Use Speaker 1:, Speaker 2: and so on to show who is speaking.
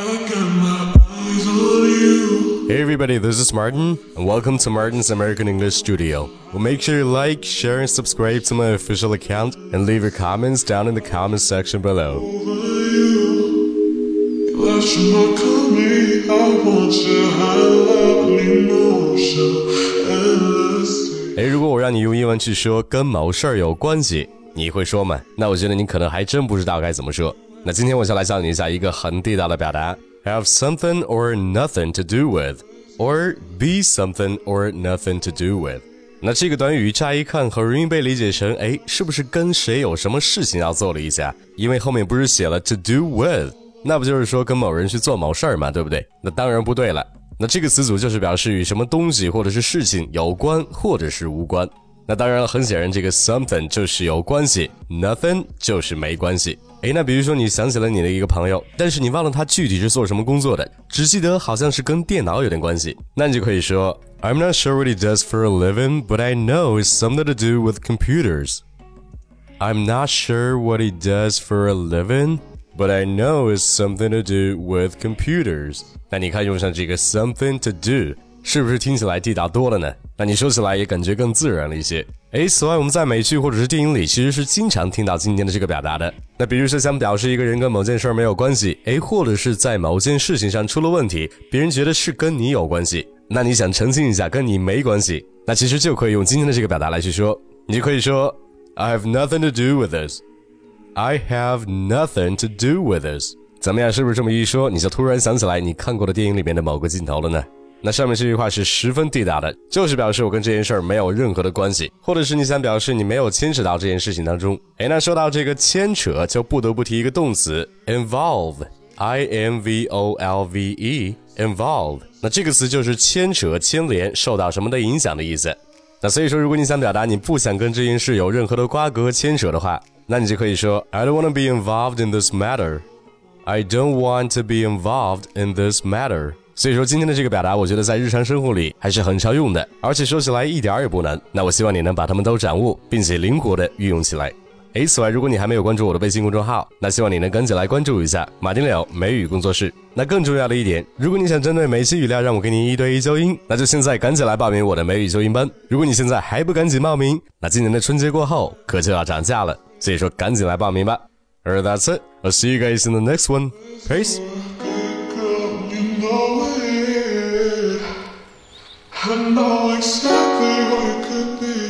Speaker 1: Hey everybody, this is Martin, and welcome to Martin's American English Studio. Well, make sure you like, share, and subscribe to my official account, and leave your comments down in the comment section below.
Speaker 2: Hey,
Speaker 1: 哎，如果我让你用英文去说跟某事儿有关系，你会说吗？那我觉得你可能还真不知道该怎么说。 那今天我就来教你一下一个很地道的表达：have something or nothing to do with，or be something or nothing to do with。那这个短语乍一看很容易被理解成，哎，是不是跟谁有什么事情要做了一下？因为后面不是写了 to do with，那不就是说跟某人去做某事儿嘛，对不对？那当然不对了。那这个词组就是表示与什么东西或者是事情有关或者是无关。那当然了，很显然这个 something 就是有关系，nothing 就是没关系。诶，那比如说你想起了你的一个朋友，但是你忘了他具体是做什么工作的，只记得好像是跟电脑有点关系，那你就可以说 I'm not sure what he does for a living, but I know it's something to do with computers. I'm not sure what he does for a living, but I know it's something to do with computers. 那你看用上这个 something to do， 是不是听起来地道多了呢？那你说起来也感觉更自然了一些。诶，此外我们在美剧或者是电影里其实是经常听到今天的这个表达的。那比如说想表示一个人跟某件事儿没有关系，诶，或者是在某件事情上出了问题，别人觉得是跟你有关系，那你想澄清一下跟你没关系，那其实就可以用今天的这个表达来去说，你就可以说 I have nothing to do with this. I have nothing to do with this. 怎么样？是不是这么一说，你就突然想起来你看过的电影里面的某个镜头了呢？那上面这句话是十分地道的，就是表示我跟这件事儿没有任何的关系，或者是你想表示你没有牵扯到这件事情当中。哎，那说到这个牵扯，就不得不提一个动词 involve，i n v o l v e，involve。那这个词就是牵扯、牵连、受到什么的影响的意思。那所以说，如果你想表达你不想跟这件事有任何的瓜葛、牵扯的话，那你就可以说 I don't want to be involved in this matter。I don't want to be involved in this matter。所以说今天的这个表达，我觉得在日常生活里还是很常用的，而且说起来一点儿也不难。那我希望你能把它们都掌握，并且灵活的运用起来。诶，此外，如果你还没有关注我的微信公众号，那希望你能赶紧来关注一下马丁柳美语工作室。那更重要的一点，如果你想针对每期语料让我给你一对一纠音，那就现在赶紧来报名我的美语纠音班。如果你现在还不赶紧报名，那今年的春节过后可就要涨价了。所以说赶紧来报名吧。Alright, that's it. I'll see you guys in the next one. Peace.
Speaker 2: never know exactly what it could be.